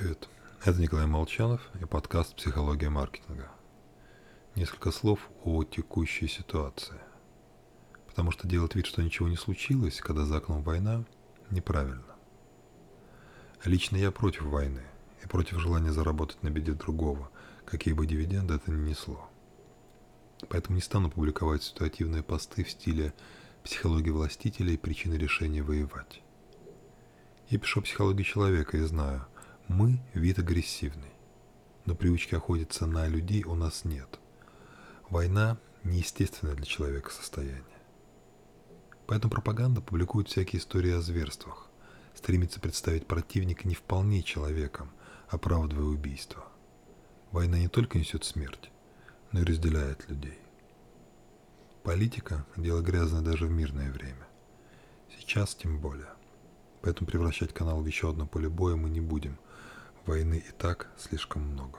Привет, это Николай Молчанов и подкаст «Психология маркетинга». Несколько слов о текущей ситуации. Потому что делать вид, что ничего не случилось, когда за окном война, неправильно. Лично я против войны и против желания заработать на беде другого, какие бы дивиденды это ни несло. Поэтому не стану публиковать ситуативные посты в стиле «психология властителя и причины решения воевать». Я пишу о психологии человека и знаю, мы – вид агрессивный. Но привычки охотиться на людей у нас нет. Война – неестественное для человека состояние. Поэтому пропаганда публикует всякие истории о зверствах, стремится представить противника не вполне человеком, оправдывая убийство. Война не только несет смерть, но и разделяет людей. Политика – дело грязное даже в мирное время. Сейчас тем более. Поэтому превращать канал в еще одно поле боя мы не будем – Войны и так слишком много.